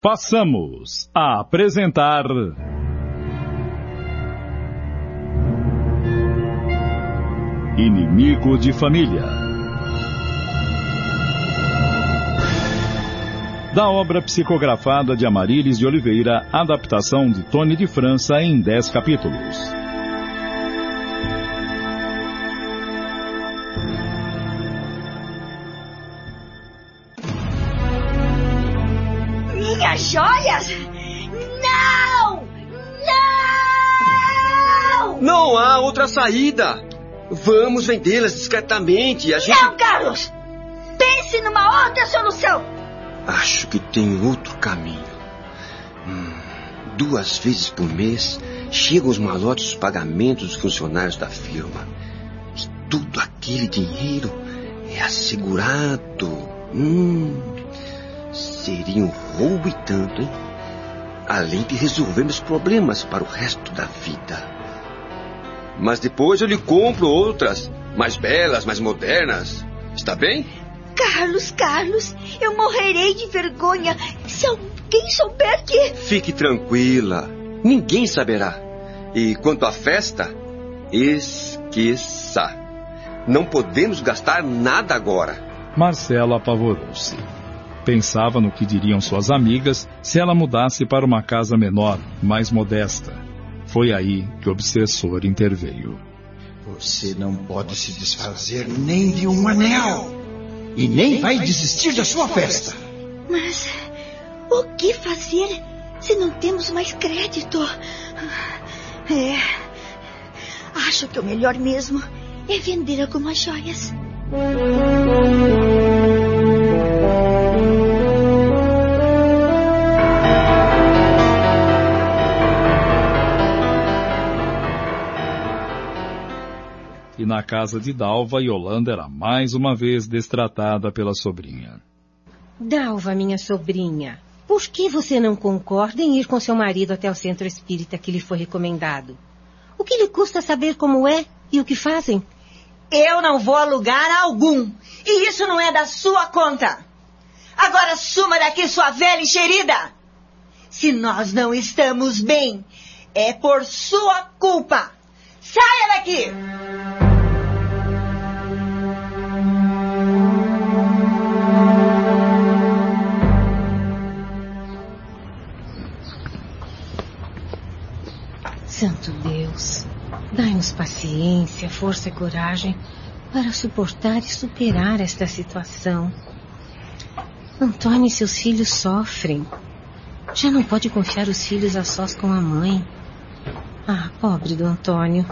Passamos a apresentar. Inimigo de Família. Da obra psicografada de Amarílis de Oliveira, adaptação de Tony de França em 10 capítulos. Saída. Vamos vendê-las discretamente. A gente. Não, Carlos! Pense numa outra solução! Acho que tem outro caminho. Hum, duas vezes por mês chegam os malotes dos pagamentos dos funcionários da firma. E tudo aquele dinheiro é assegurado. Hum, seria um roubo e tanto, hein? Além de resolvermos problemas para o resto da vida. Mas depois eu lhe compro outras, mais belas, mais modernas. Está bem? Carlos, Carlos, eu morrerei de vergonha se alguém souber que. Fique tranquila. Ninguém saberá. E quanto à festa, esqueça. Não podemos gastar nada agora. Marcela apavorou-se. Pensava no que diriam suas amigas se ela mudasse para uma casa menor, mais modesta. Foi aí que o obsessor interveio. Você não pode se desfazer nem de um anel. E nem vai desistir da sua festa. Mas o que fazer se não temos mais crédito? É. Acho que o melhor mesmo é vender algumas joias. E na casa de Dalva, Yolanda era mais uma vez destratada pela sobrinha. Dalva, minha sobrinha, por que você não concorda em ir com seu marido até o centro espírita que lhe foi recomendado? O que lhe custa saber como é e o que fazem? Eu não vou a lugar algum. E isso não é da sua conta. Agora suma daqui, sua velha enxerida. Se nós não estamos bem, é por sua culpa. Saia daqui! Santo Deus, dai-nos paciência, força e coragem para suportar e superar esta situação. Antônio e seus filhos sofrem. Já não pode confiar os filhos a sós com a mãe. Ah, pobre do Antônio.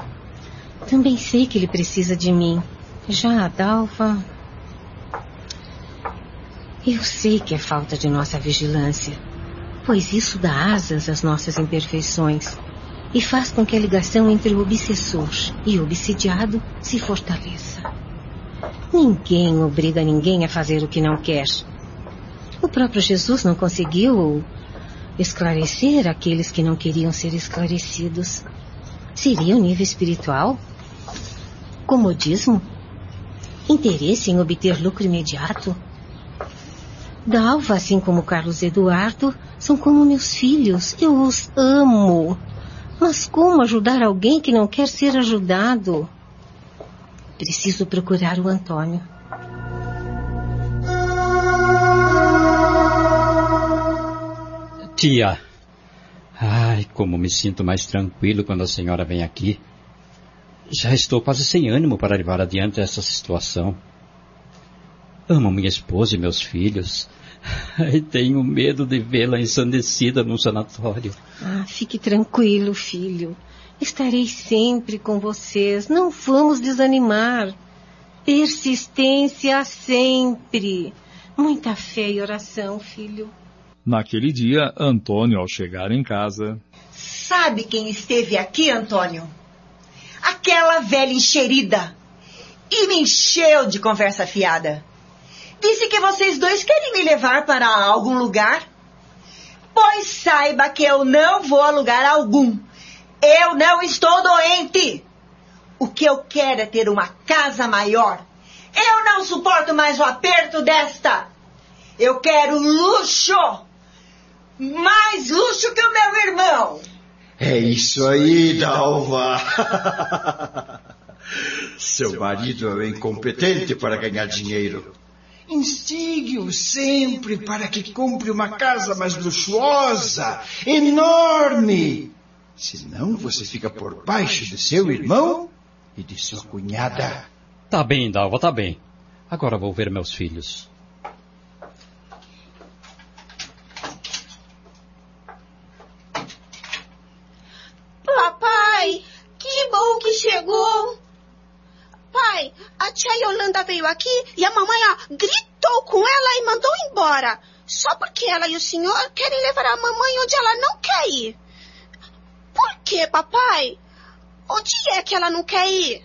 Também sei que ele precisa de mim. Já a Dalva. Eu sei que é falta de nossa vigilância, pois isso dá asas às nossas imperfeições e faz com que a ligação entre o obsessor e o obsidiado se fortaleça. Ninguém obriga ninguém a fazer o que não quer. O próprio Jesus não conseguiu esclarecer aqueles que não queriam ser esclarecidos. Seria o nível espiritual? Comodismo? Interesse em obter lucro imediato? Dalva, assim como Carlos Eduardo, são como meus filhos. Eu os amo. Mas como ajudar alguém que não quer ser ajudado? Preciso procurar o Antônio. Tia. Ai, como me sinto mais tranquilo quando a senhora vem aqui. Já estou quase sem ânimo para levar adiante essa situação. Amo minha esposa e meus filhos. E tenho medo de vê-la ensandecida num sanatório. Ah, fique tranquilo, filho. Estarei sempre com vocês. Não vamos desanimar. Persistência sempre. Muita fé e oração, filho. Naquele dia, Antônio, ao chegar em casa, Sabe quem esteve aqui, Antônio? Aquela velha enxerida. E me encheu de conversa fiada. Disse que vocês dois querem me levar para algum lugar. Pois saiba que eu não vou a lugar algum. Eu não estou doente. O que eu quero é ter uma casa maior. Eu não suporto mais o aperto desta. Eu quero luxo. Mais luxo que o meu irmão. É isso aí, Dalva. Seu marido é incompetente para ganhar dinheiro. Instigue-o sempre para que compre uma casa mais luxuosa, enorme. Senão você fica por baixo de seu irmão e de sua cunhada. Tá bem, Dalva, tá bem. Agora vou ver meus filhos. Papai, que bom que chegou. Pai, a tia Yolanda veio aqui e a mamãe ó, gritou com ela e mandou embora. Porque ela e o senhor querem levar a mamãe onde ela não quer ir. Por quê, papai? Onde é que ela não quer ir?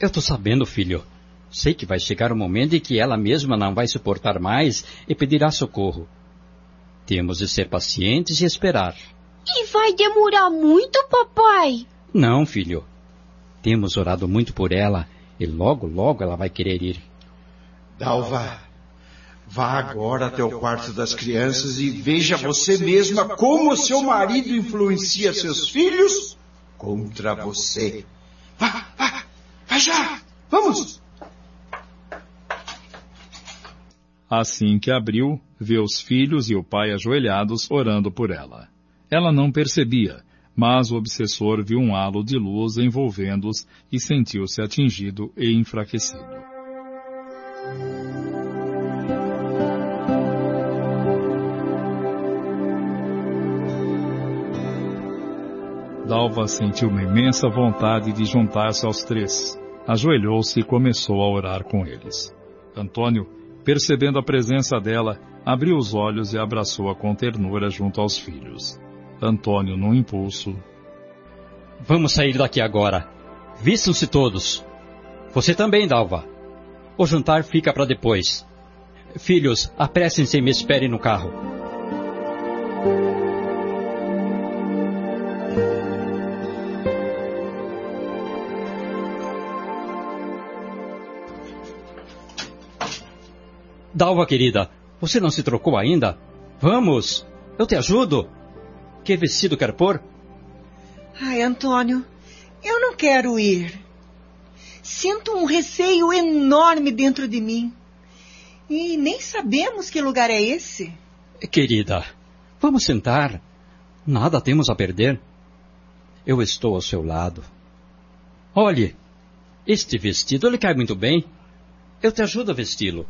Eu tô sabendo, filho. Sei que vai chegar o momento em que ela mesma não vai suportar mais e pedirá socorro. Temos de ser pacientes e esperar. E vai demorar muito, papai? Não, filho. Temos orado muito por ela e logo, logo ela vai querer ir. Dalva, vá agora até o quarto das crianças e veja você mesma como seu marido influencia seus filhos contra você. Vá, vá, vá já! Vamos! Assim que abriu, vê os filhos e o pai ajoelhados orando por ela. Ela não percebia, mas o obsessor viu um halo de luz envolvendo-os e sentiu-se atingido e enfraquecido. Dalva sentiu uma imensa vontade de juntar-se aos três. Ajoelhou-se e começou a orar com eles. Antônio, percebendo a presença dela, abriu os olhos e abraçou-a com ternura junto aos filhos. Antônio, num impulso. Vamos sair daqui agora. Vistam-se todos. Você também, Dalva. O jantar fica para depois. Filhos, apressem-se e me esperem no carro. Dalva, querida, você não se trocou ainda? Vamos! Eu te ajudo! Que vestido quer pôr? Ai, Antônio, eu não quero ir. Sinto um receio enorme dentro de mim. E nem sabemos que lugar é esse. Querida, vamos sentar. Nada temos a perder. Eu estou ao seu lado. Olhe, este vestido lhe cai muito bem. Eu te ajudo a vesti-lo.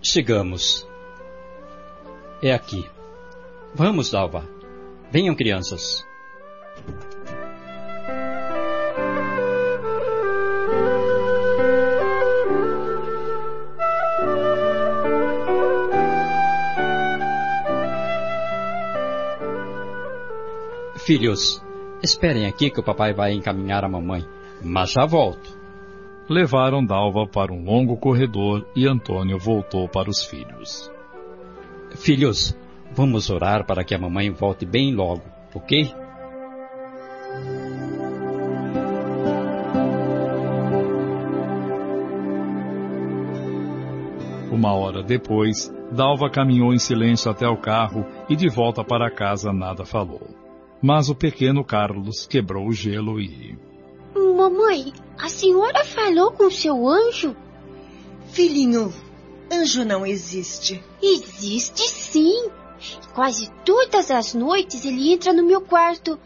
Chegamos. É aqui. Vamos, Dalva. Venham, crianças. Filhos, esperem aqui que o papai vai encaminhar a mamãe, mas já volto. Levaram Dalva para um longo corredor e Antônio voltou para os filhos. Filhos, vamos orar para que a mamãe volte bem logo, ok? Uma hora depois, Dalva caminhou em silêncio até o carro e de volta para casa nada falou. Mas o pequeno Carlos quebrou o gelo e. Mamãe, a senhora falou com seu anjo? Filhinho, anjo não existe. Existe sim. Quase todas as noites ele entra no meu quarto.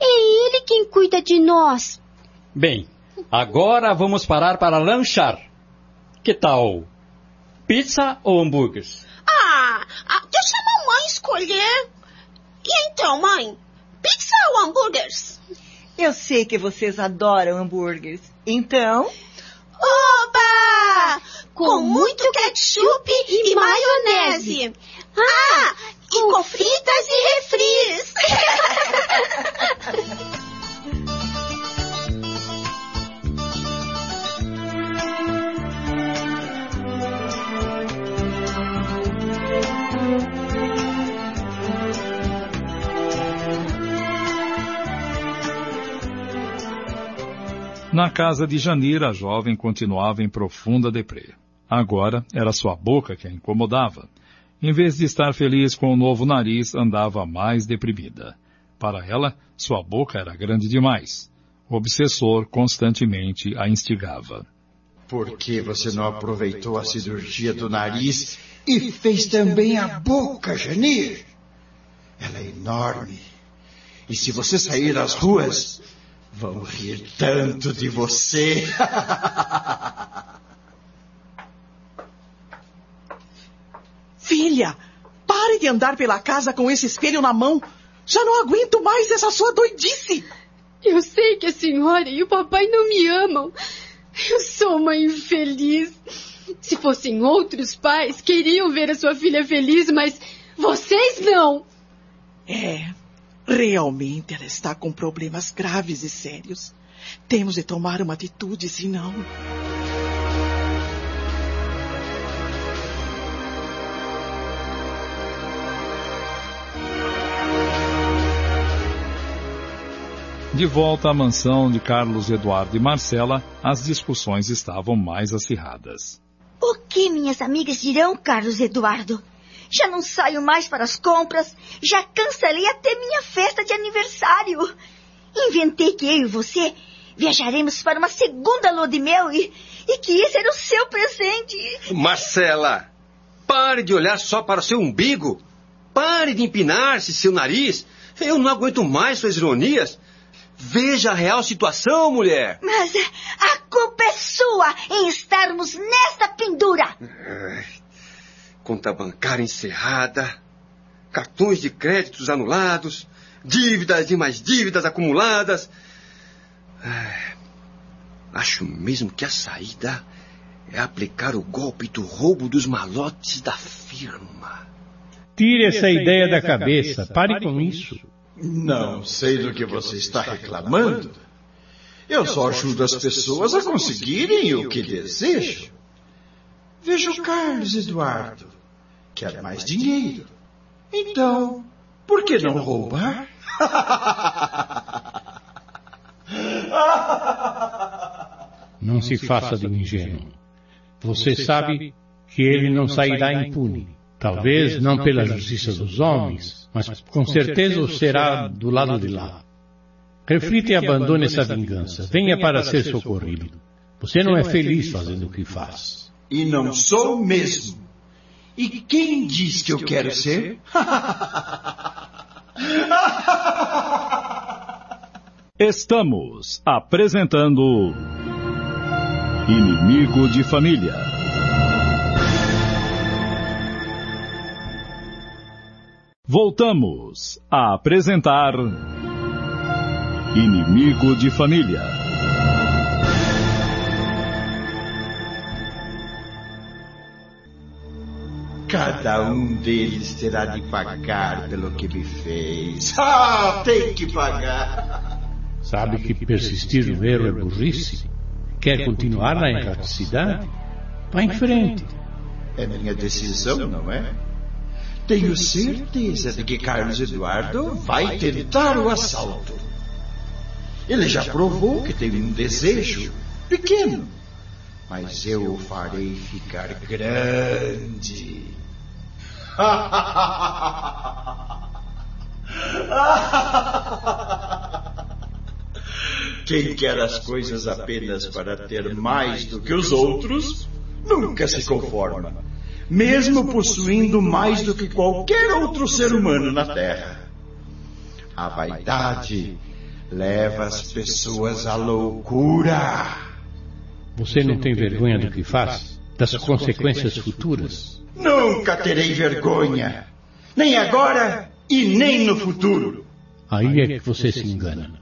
É ele quem cuida de nós. Bem, agora vamos parar para lanchar. Que tal? Pizza ou hambúrgueres? Ah, ah, deixa a mamãe escolher. E então, mãe? Pizza ou hambúrgueres? Eu sei que vocês adoram hambúrgueres. Então muito ketchup e, maionese. Ah, e com fritas e refris. Na casa de Janira, a jovem continuava em profunda deprê. Agora era sua boca que a incomodava. Em vez de estar feliz com o novo nariz, andava mais deprimida. Para ela, sua boca era grande demais. O obsessor constantemente a instigava. Por que você não aproveitou a cirurgia do nariz e fez também a boca, Janir? Ela é enorme. E se você sair às ruas, vão rir tanto de você. Filha, pare de andar pela casa com esse espelho na mão. Já não aguento mais essa sua doidice. Eu sei que a senhora e o papai não me amam. Eu sou uma infeliz. Se fossem outros pais, queriam ver a sua filha feliz, mas vocês não. É, realmente ela está com problemas graves e sérios. Temos de tomar uma atitude, senão. De volta à mansão de Carlos Eduardo e Marcela, as discussões estavam mais acirradas. O que minhas amigas dirão, Carlos Eduardo? Já não saio mais para as compras, já cancelei até minha festa de aniversário. Inventei que eu e você viajaremos para uma segunda lua de mel e, e que esse era o seu presente. Marcela, pare de olhar só para o seu umbigo. Pare de empinar-se seu nariz. Eu não aguento mais suas ironias. Veja a real situação, mulher. Mas a culpa é sua em estarmos nesta pendura. Conta bancária encerrada, cartões de créditos anulados, dívidas e mais dívidas acumuladas. Acho mesmo que a saída é aplicar o golpe do roubo dos malotes da firma. Tire essa ideia da cabeça. Pare com isso. Não sei do que você está reclamando. Eu só ajudo as pessoas a conseguirem o que desejam. Veja o Carlos Eduardo. Quer mais dinheiro. Então, por que não roubar? Não se faça de ingênuo. Você sabe que ele não sairá impune. Talvez não pela justiça dos homens, mas com certeza o será do lado de lá. Reflita e abandone essa vingança. Venha para ser socorrido. Você não é feliz fazendo o que faz. E não sou mesmo. E quem diz que eu quero ser? Estamos apresentando Inimigo de Família. Voltamos a apresentar Inimigo de Família. Cada um deles terá de pagar pelo que me fez. Ah, tem que pagar. Sabe que persistir no erro é burrice? Quer continuar na erraticidade? Vá em frente. É minha decisão, não é? Tenho certeza de que Carlos Eduardo vai tentar o assalto. Ele já provou que tem um desejo pequeno, mas eu o farei ficar grande. Quem quer as coisas apenas para ter mais do que os outros, nunca se conforma, mesmo possuindo mais do que qualquer outro ser humano na Terra. A vaidade leva as pessoas à loucura. Você não tem vergonha do que faz? Das consequências futuras? Nunca terei vergonha. Nem agora e nem no futuro. Aí é que você se engana.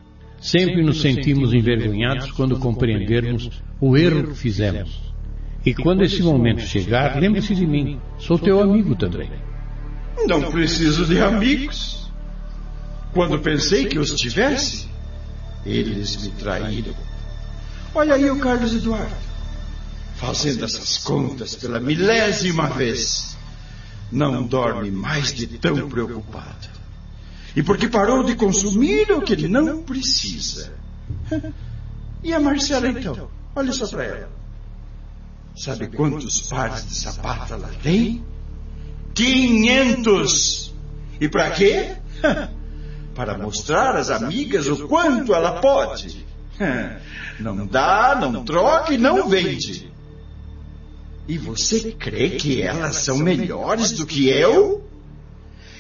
Sempre nos sentimos envergonhados quando compreendermos o erro que fizemos. E quando esse momento chegar, lembre-se de mim. Sou teu amigo também. Não preciso de amigos. Quando pensei que os tivesse, eles me traíram. Olha aí o Carlos Eduardo, fazendo essas contas pela milésima vez. Não dorme mais de tão preocupado. E porque parou de consumir o que ele não precisa. E a Marcela, então? Olha só para ela. Sabe quantos pares de sapato ela tem? 500! E para quê? Para mostrar às amigas o quanto ela pode. Não dá, não troca e não vende. E você crê que elas são melhores do que eu?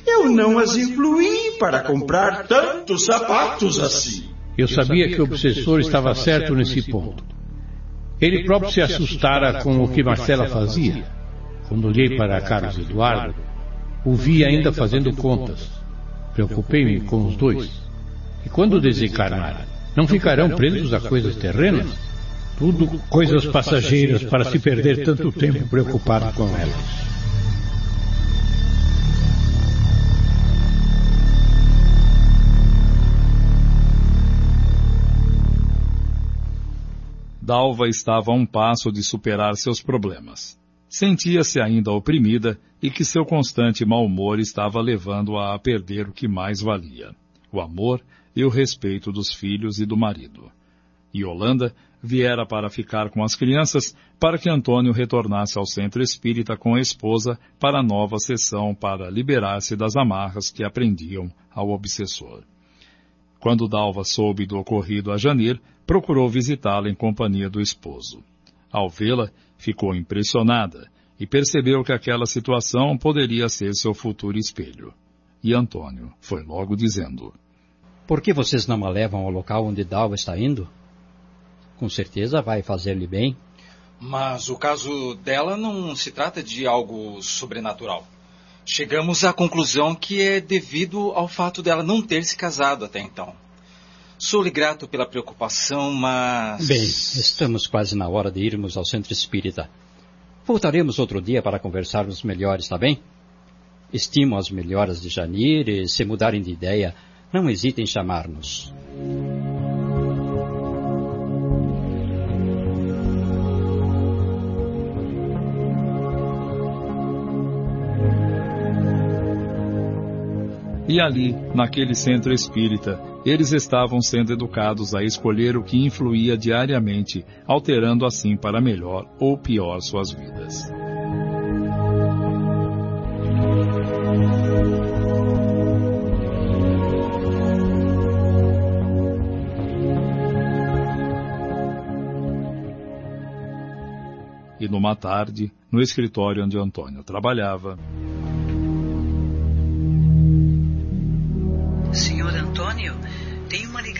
Eu não as influí para comprar tantos sapatos assim. Eu sabia que o obsessor estava certo nesse ponto. Ele próprio se assustara com o que Marcela fazia. Quando olhei para Carlos Eduardo, o vi ainda fazendo contas. Preocupei-me com os dois. E quando desencarnarem, não ficarão presos a coisas terrenas? Tudo coisas passageiras para se perder tanto tempo preocupado com elas. Dalva estava a um passo de superar seus problemas. Sentia-se ainda oprimida e que seu constante mau humor estava levando-a a perder o que mais valia, o amor e o respeito dos filhos e do marido. Yolanda viera para ficar com as crianças para que Antônio retornasse ao centro espírita com a esposa para a nova sessão para liberar-se das amarras que aprendiam ao obsessor. Quando Dalva soube do ocorrido a Janir, procurou visitá-la em companhia do esposo. Ao vê-la, ficou impressionada e percebeu que aquela situação poderia ser seu futuro espelho. E Antônio foi logo dizendo: Por que vocês não a levam ao local onde Dalva está indo? Com certeza vai fazer-lhe bem. Mas o caso dela não se trata de algo sobrenatural. Chegamos à conclusão que é devido ao fato dela não ter se casado até então. Sou-lhe grato pela preocupação, mas. Bem, estamos quase na hora de irmos ao centro espírita. Voltaremos outro dia para conversarmos melhor, está bem? Estimo as melhoras de Janir e, se mudarem de ideia, não hesitem em chamar-nos. E ali, naquele centro espírita, eles estavam sendo educados a escolher o que influía diariamente, alterando assim para melhor ou pior suas vidas. E numa tarde, no escritório onde Antônio trabalhava,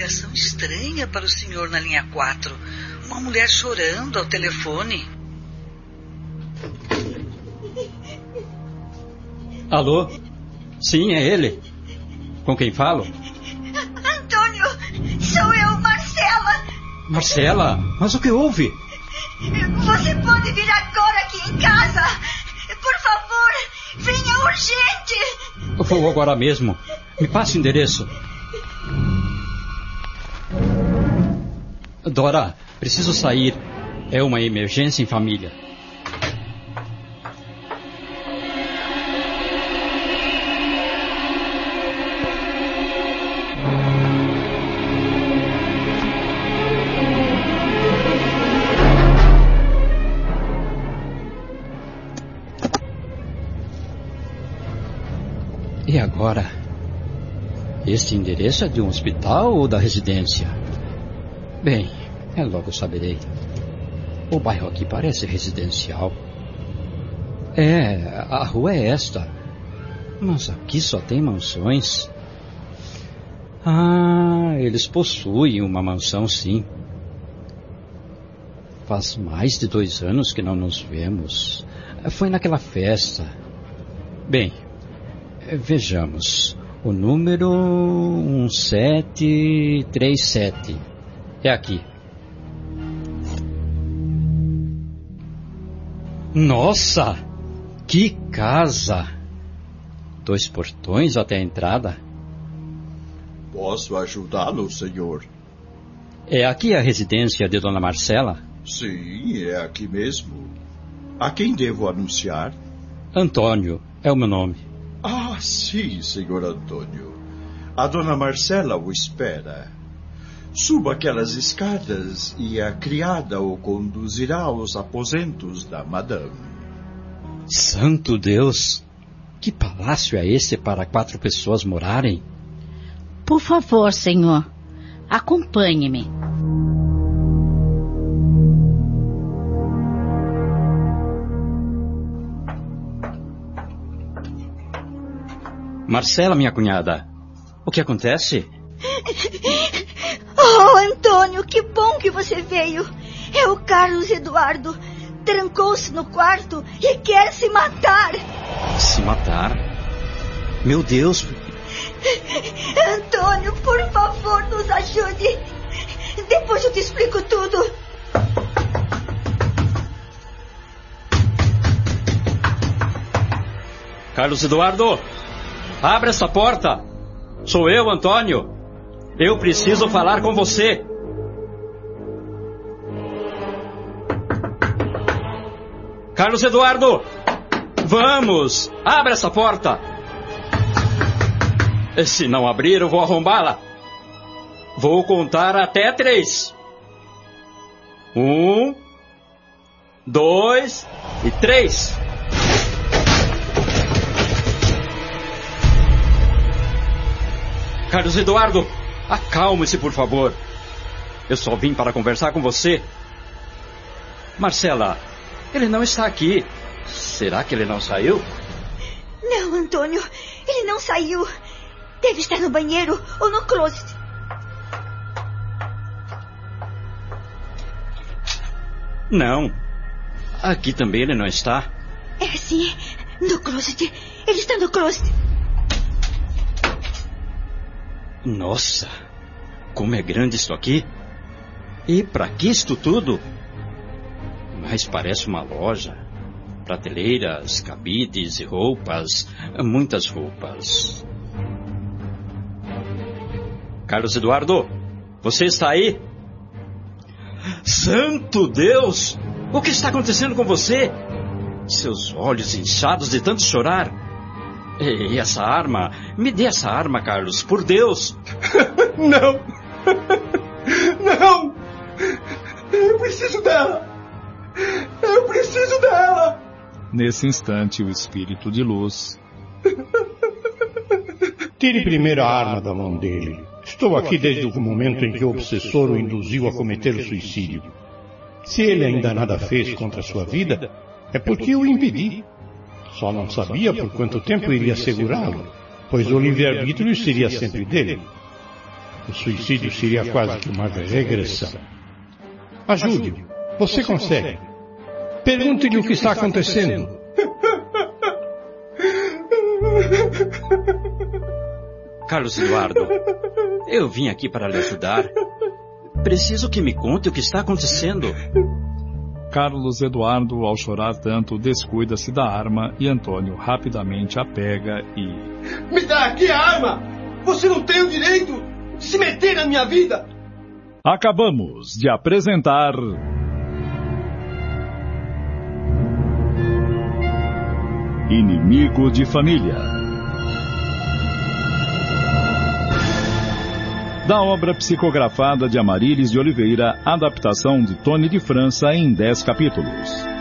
ligação estranha para o senhor na linha 4. Uma mulher chorando ao telefone. Alô? Sim, é ele. Com quem falo? Antônio, sou eu, Marcela. Marcela, mas o que houve? Você pode vir agora aqui em casa? Por favor, venha urgente. Eu vou agora mesmo. Me passe o endereço. Dora, preciso sair. É uma emergência em família. E agora? Este endereço é de um hospital ou da residência? Bem, é logo saberei. O bairro aqui parece residencial. É, a rua é esta. Mas aqui só tem mansões. Ah, eles possuem uma mansão, sim. Faz mais de dois anos que não nos vemos. Foi naquela festa. Bem, vejamos. O número 1737. É aqui. Nossa! Que casa! Dois portões até a entrada. Posso ajudá-lo, senhor? É aqui a residência de Dona Marcela? Sim, é aqui mesmo. A quem devo anunciar? Antônio é o meu nome. Ah, sim, senhor Antônio. A dona Marcela o espera. Suba aquelas escadas e a criada o conduzirá aos aposentos da madame. Santo Deus! Que palácio é esse para quatro pessoas morarem? Por favor, senhor, acompanhe-me. Marcela, minha cunhada, o que acontece? Oh, Antônio, que bom que você veio. É o Carlos Eduardo. Trancou-se no quarto e quer se matar. Se matar? Meu Deus! Antônio, por favor, nos ajude. Depois eu te explico tudo. Carlos Eduardo, abre essa porta. Sou eu, Antônio. Eu preciso falar com você. Carlos Eduardo! Vamos! Abra essa porta! Se não abrir, eu vou arrombá-la. Vou contar até três. Um, dois e três. Carlos Eduardo, acalme-se, por favor. Eu só vim para conversar com você. Marcela, ele não está aqui. Será que ele não saiu? Não, Antônio, ele não saiu. Deve estar no banheiro ou no closet. Não. Aqui também ele não está. É sim, no closet. Ele está no closet. Nossa, como é grande isso aqui. E para que isto tudo? Mas parece uma loja. Prateleiras, cabides e roupas. Muitas roupas. Carlos Eduardo, você está aí? Santo Deus! O que está acontecendo com você? Seus olhos inchados de tanto chorar. E essa arma? Me dê essa arma, Carlos, por Deus! Não! Não! Eu preciso dela! Eu preciso dela! Nesse instante, o espírito de luz. Tire primeiro a arma da mão dele. Estou aqui desde o momento em que o obsessor o induziu a cometer o suicídio. Se ele ainda nada fez contra a sua vida, é porque eu o impedi. Só não sabia por quanto tempo iria segurá-lo, pois o livre-arbítrio seria sempre dele. O suicídio seria quase que uma regressão. Ajude-o. Você consegue. Pergunte-lhe o que está acontecendo. Carlos Eduardo, eu vim aqui para lhe ajudar. Preciso que me conte o que está acontecendo. Carlos Eduardo, ao chorar tanto, descuida-se da arma e Antônio rapidamente a pega e. Me dá aqui a arma! Você não tem o direito de se meter na minha vida! Acabamos de apresentar. Inimigo de Família. Da obra psicografada de Amarílis de Oliveira, adaptação de Tony de França em 10 capítulos.